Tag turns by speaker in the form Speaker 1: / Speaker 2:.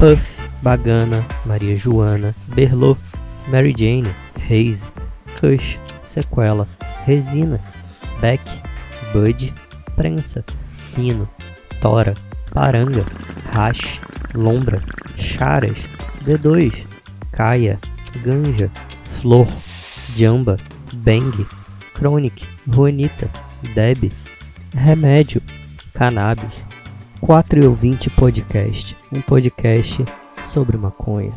Speaker 1: Puff, Bagana, Maria Joana, Berlot, Mary Jane, Haze, Kush, Sequela, Resina, Beck, Bud, Prensa, Fino, Tora, Paranga, Hash, Lombra, Charas, D2, Caia, Ganja, Flor, Jamba, Bang, Chronic, Juanita, Deb, Remédio, Cannabis, 4 e ouvinte podcast, um podcast sobre maconha.